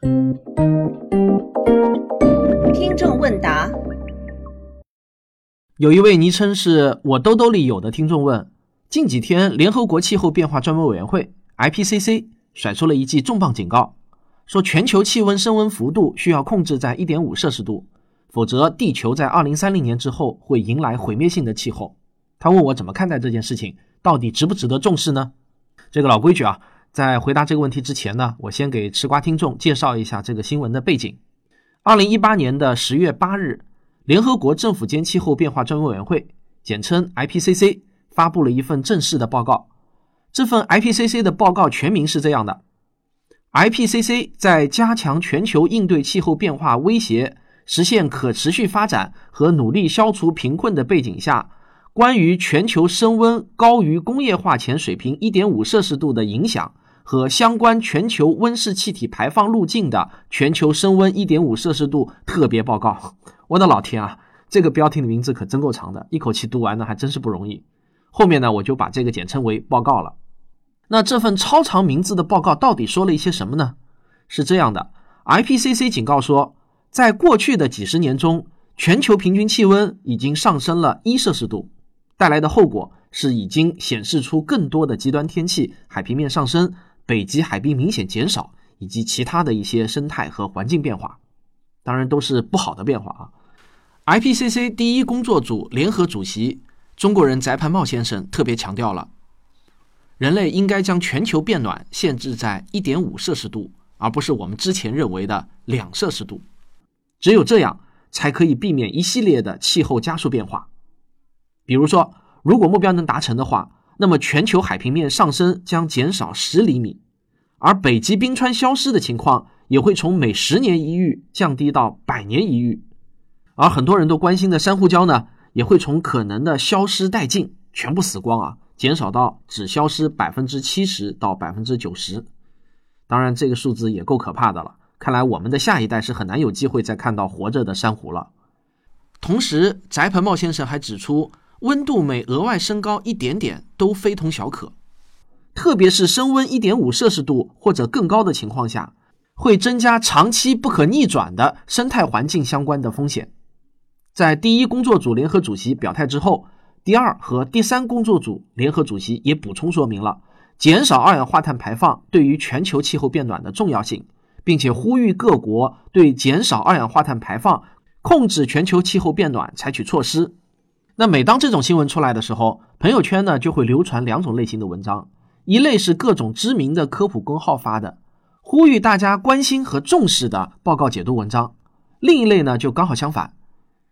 听众问答：有一位昵称是我兜兜里有的听众问，近几天联合国气候变化专门委员会 IPCC 甩出了一记重磅警告，说全球气温升温幅度需要控制在1.5摄氏度，否则地球在2030年之后会迎来毁灭性的气候。他问我怎么看待这件事情，到底值不值得重视呢？这个老规矩啊。在回答这个问题之前呢，我先给吃瓜听众介绍一下这个新闻的背景。二零一八年的十月八日，联合国政府间气候变化专门委员会（简称 IPCC） 发布了一份正式的报告。这份 IPCC 的报告全名是这样的：IPCC 在加强全球应对气候变化威胁、实现可持续发展和努力消除贫困的背景下。关于全球升温高于工业化前水平1.5摄氏度的影响和相关全球温室气体排放路径的全球升温1.5摄氏度特别报告，我的老天啊，这个标题的名字可真够长的，一口气读完呢还真是不容易。后面呢我就把这个简称为报告了。那这份超长名字的报告到底说了一些什么呢？是这样的，IPCC 警告说，在过去的几十年中，全球平均气温已经上升了一摄氏度。带来的后果是，已经显示出更多的极端天气、海平面上升、北极海冰明显减少，以及其他的一些生态和环境变化，当然都是不好的变化啊。IPCC 第一工作组联合主席中国人翟盘茂先生特别强调了，人类应该将全球变暖限制在1.5摄氏度，而不是我们之前认为的两摄氏度。只有这样，才可以避免一系列的气候加速变化。比如说，如果目标能达成的话，那么全球海平面上升将减少十厘米，而北极冰川消失的情况也会从每十年一遇降低到百年一遇，而很多人都关心的珊瑚礁呢，也会从可能的消失殆尽、全部死光啊，减少到只消失百分之七十到百分之九十。当然，这个数字也够可怕的了。看来我们的下一代是很难有机会再看到活着的珊瑚了。同时，翟鹏茂先生还指出。温度每额外升高一点点都非同小可，特别是升温一点五摄氏度或者更高的情况下，会增加长期不可逆转的生态环境相关的风险。在第一工作组联合主席表态之后，第二和第三工作组联合主席也补充说明了减少二氧化碳排放对于全球气候变暖的重要性，并且呼吁各国对减少二氧化碳排放、控制全球气候变暖采取措施。那每当这种新闻出来的时候，朋友圈呢就会流传两种类型的文章，一类是各种知名的科普公号发的，呼吁大家关心和重视的报告解读文章；另一类呢就刚好相反，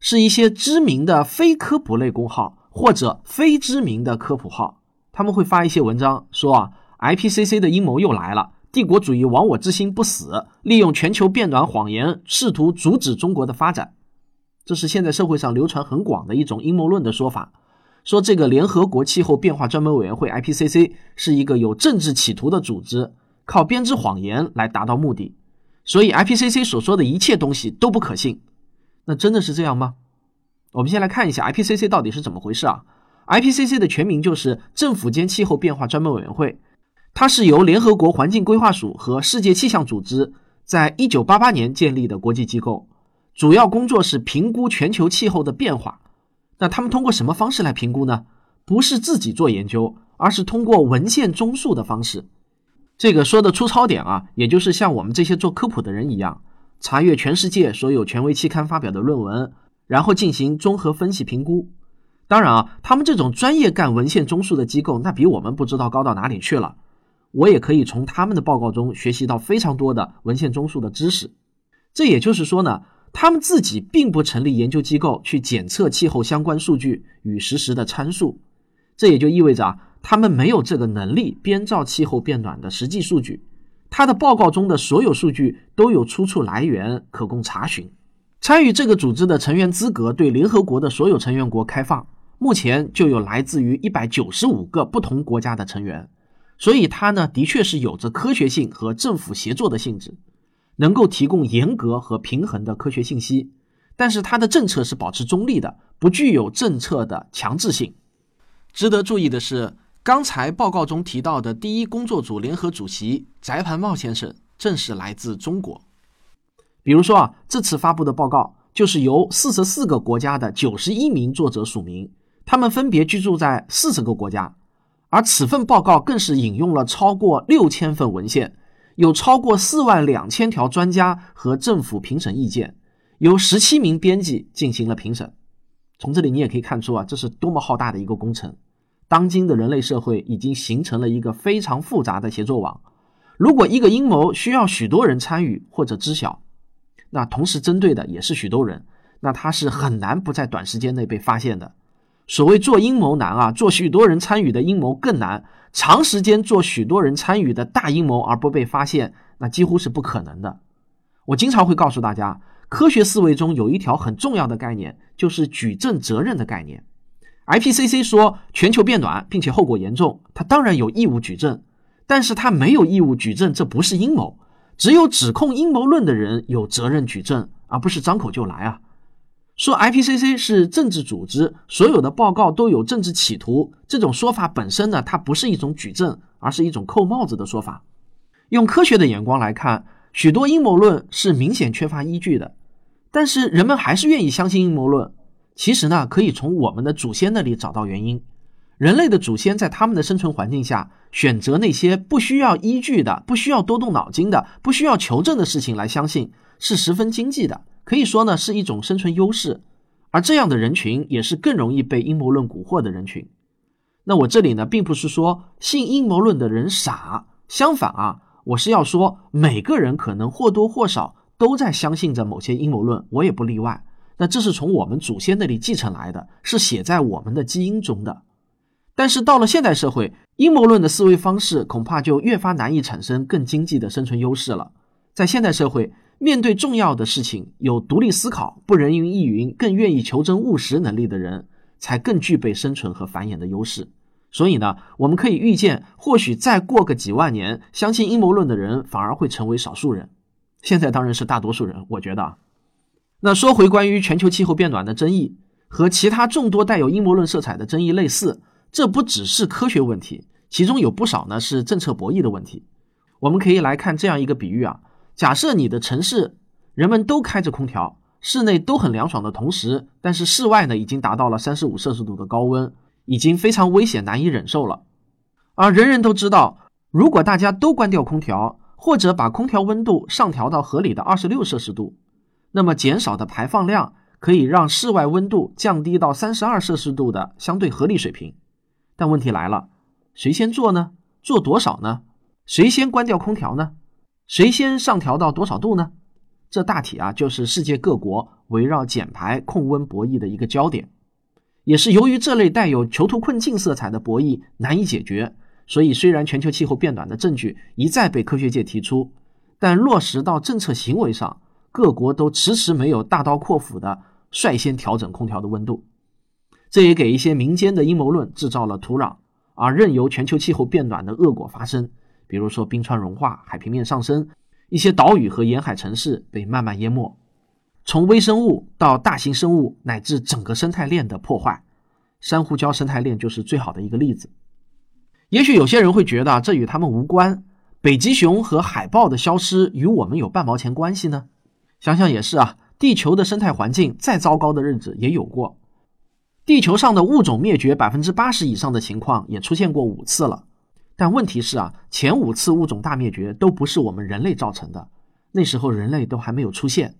是一些知名的非科普类公号或者非知名的科普号，他们会发一些文章，说啊，IPCC 的阴谋又来了，帝国主义亡我之心不死，利用全球变暖谎言试图阻止中国的发展。这是现在社会上流传很广的一种阴谋论的说法，说这个联合国气候变化专门委员会 IPCC 是一个有政治企图的组织，靠编织谎言来达到目的，所以 IPCC 所说的一切东西都不可信。那真的是这样吗？我们先来看一下 IPCC 到底是怎么回事啊？IPCC 的全名就是政府间气候变化专门委员会，它是由联合国环境规划署和世界气象组织在一九八八年建立的国际机构。主要工作是评估全球气候的变化。那他们通过什么方式来评估呢？不是自己做研究，而是通过文献综述的方式。这个说的粗糙点啊，也就是像我们这些做科普的人一样，查阅全世界所有权威期刊发表的论文，然后进行综合分析评估。当然啊，他们这种专业干文献综述的机构，那比我们不知道高到哪里去了。我也可以从他们的报告中学习到非常多的文献综述的知识。这也就是说呢。他们自己并不成立研究机构去检测气候相关数据与实时的参数，这也就意味着啊，他们没有这个能力编造气候变暖的实际数据。他的报告中的所有数据都有出处来源可供查询。参与这个组织的成员资格对联合国的所有成员国开放，目前就有来自于一百九十五个不同国家的成员，所以它呢，的确是有着科学性和政府协作的性质。能够提供严格和平衡的科学信息，但是它的政策是保持中立的，不具有政策的强制性。值得注意的是，刚才报告中提到的第一工作组联合主席翟盘茂先生正是来自中国。比如说啊，这次发布的报告就是由四十四个国家的九十一名作者署名，他们分别居住在四十个国家，而此份报告更是引用了超过六千份文献，有超过四万两千条专家和政府评审意见，由十七名编辑进行了评审。从这里你也可以看出啊，这是多么浩大的一个工程。当今的人类社会已经形成了一个非常复杂的协作网。如果一个阴谋需要许多人参与或者知晓，那同时针对的也是许多人，那它是很难不在短时间内被发现的。所谓做阴谋难啊，做许多人参与的阴谋更难。长时间做许多人参与的大阴谋而不被发现，那几乎是不可能的。我经常会告诉大家，科学思维中有一条很重要的概念，就是举证责任的概念。IPCC 说全球变暖，并且后果严重，它当然有义务举证，但是他没有义务举证这不是阴谋。只有指控阴谋论的人有责任举证，而不是张口就来啊。说 IPCC 是政治组织，所有的报告都有政治企图，这种说法本身呢，它不是一种举证，而是一种扣帽子的说法。用科学的眼光来看，许多阴谋论是明显缺乏依据的，但是人们还是愿意相信阴谋论。其实呢，可以从我们的祖先那里找到原因。人类的祖先在他们的生存环境下，选择那些不需要依据的、不需要多动脑筋的、不需要求证的事情来相信，是十分经济的。可以说呢，是一种生存优势。而这样的人群，也是更容易被阴谋论蛊惑的人群。那我这里呢，并不是说信阴谋论的人傻，相反啊，我是要说，每个人可能或多或少都在相信着某些阴谋论，我也不例外。那这是从我们祖先那里继承来的，是写在我们的基因中的。但是到了现代社会，阴谋论的思维方式恐怕就越发难以产生更经济的生存优势了。在现代社会，面对重要的事情，有独立思考、不人云亦云、更愿意求真务实能力的人，才更具备生存和繁衍的优势。所以呢，我们可以预见，或许再过个几万年，相信阴谋论的人反而会成为少数人。现在当然是大多数人，我觉得。那说回关于全球气候变暖的争议，和其他众多带有阴谋论色彩的争议类似，这不只是科学问题，其中有不少呢是政策博弈的问题。我们可以来看这样一个比喻啊，假设你的城市人们都开着空调，室内都很凉爽的同时，但是室外呢已经达到了三十五摄氏度的高温，已经非常危险难以忍受了。而人人都知道，如果大家都关掉空调，或者把空调温度上调到合理的二十六摄氏度。那么减少的排放量可以让室外温度降低到三十二摄氏度的相对合理水平，但问题来了，谁先做呢？做多少呢？谁先关掉空调呢？谁先上调到多少度呢？这大体啊就是世界各国围绕减排控温博弈的一个焦点，也是由于这类带有囚徒困境色彩的博弈难以解决，所以虽然全球气候变暖的证据一再被科学界提出，但落实到政策行为上。各国都迟迟没有大刀阔斧的率先调整空调的温度，这也给一些民间的阴谋论制造了土壤，而任由全球气候变暖的恶果发生，比如说冰川融化、海平面上升，一些岛屿和沿海城市被慢慢淹没，从微生物到大型生物乃至整个生态链的破坏，珊瑚礁生态链就是最好的一个例子。也许有些人会觉得这与他们无关，北极熊和海豹的消失与我们有半毛钱关系呢？想想也是啊，地球的生态环境再糟糕的日子也有过，地球上的物种灭绝百分之八十以上的情况也出现过五次了。但问题是啊，前五次物种大灭绝都不是我们人类造成的，那时候人类都还没有出现。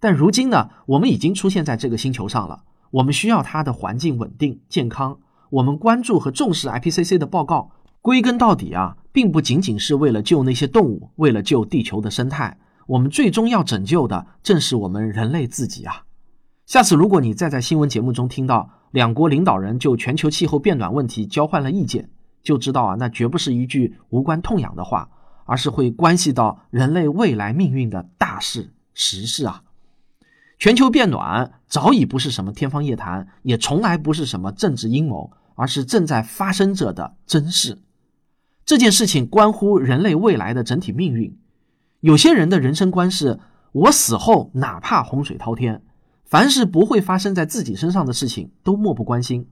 但如今呢，我们已经出现在这个星球上了，我们需要它的环境稳定健康。我们关注和重视 IPCC 的报告，归根到底啊，并不仅仅是为了救那些动物，为了救地球的生态。我们最终要拯救的正是我们人类自己啊！下次如果你再在新闻节目中听到两国领导人就全球气候变暖问题交换了意见，就知道啊，那绝不是一句无关痛痒的话，而是会关系到人类未来命运的大事实事啊！全球变暖早已不是什么天方夜谭，也从来不是什么政治阴谋，而是正在发生着的真事。这件事情关乎人类未来的整体命运。有些人的人生观是：我死后哪怕洪水滔天，凡是不会发生在自己身上的事情都漠不关心。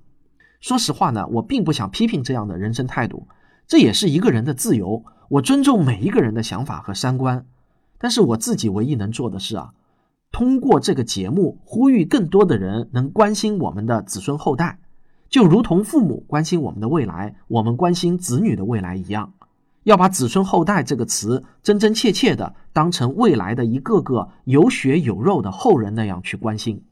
说实话呢，我并不想批评这样的人生态度，这也是一个人的自由，我尊重每一个人的想法和三观。但是我自己唯一能做的是啊，通过这个节目呼吁更多的人能关心我们的子孙后代，就如同父母关心我们的未来，我们关心子女的未来一样，要把“子孙后代”这个词真真切切的当成未来的一个个有血有肉的后人那样去关心。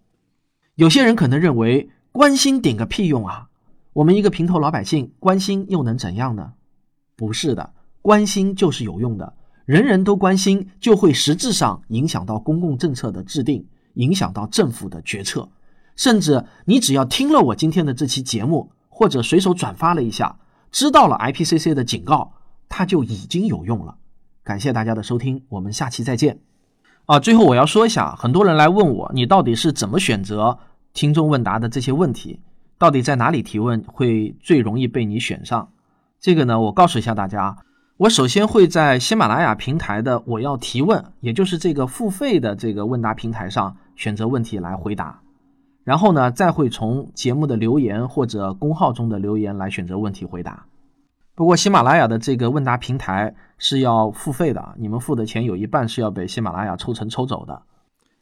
有些人可能认为关心顶个屁用啊！我们一个平头老百姓关心又能怎样呢？不是的，关心就是有用的。人人都关心，就会实质上影响到公共政策的制定，影响到政府的决策。甚至你只要听了我今天的这期节目，或者随手转发了一下，知道了 IPCC 的警告，它就已经有用了。感谢大家的收听，我们下期再见。啊，最后我要说一下，很多人来问我，你到底是怎么选择听众问答的这些问题？到底在哪里提问会最容易被你选上？这个呢，我告诉一下大家。我首先会在喜马拉雅平台的“我要提问”，也就是这个付费的这个问答平台上选择问题来回答，然后呢，再会从节目的留言或者公号中的留言来选择问题回答。不过喜马拉雅的这个问答平台是要付费的，你们付的钱有一半是要被喜马拉雅抽成抽走的，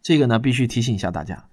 这个呢必须提醒一下大家。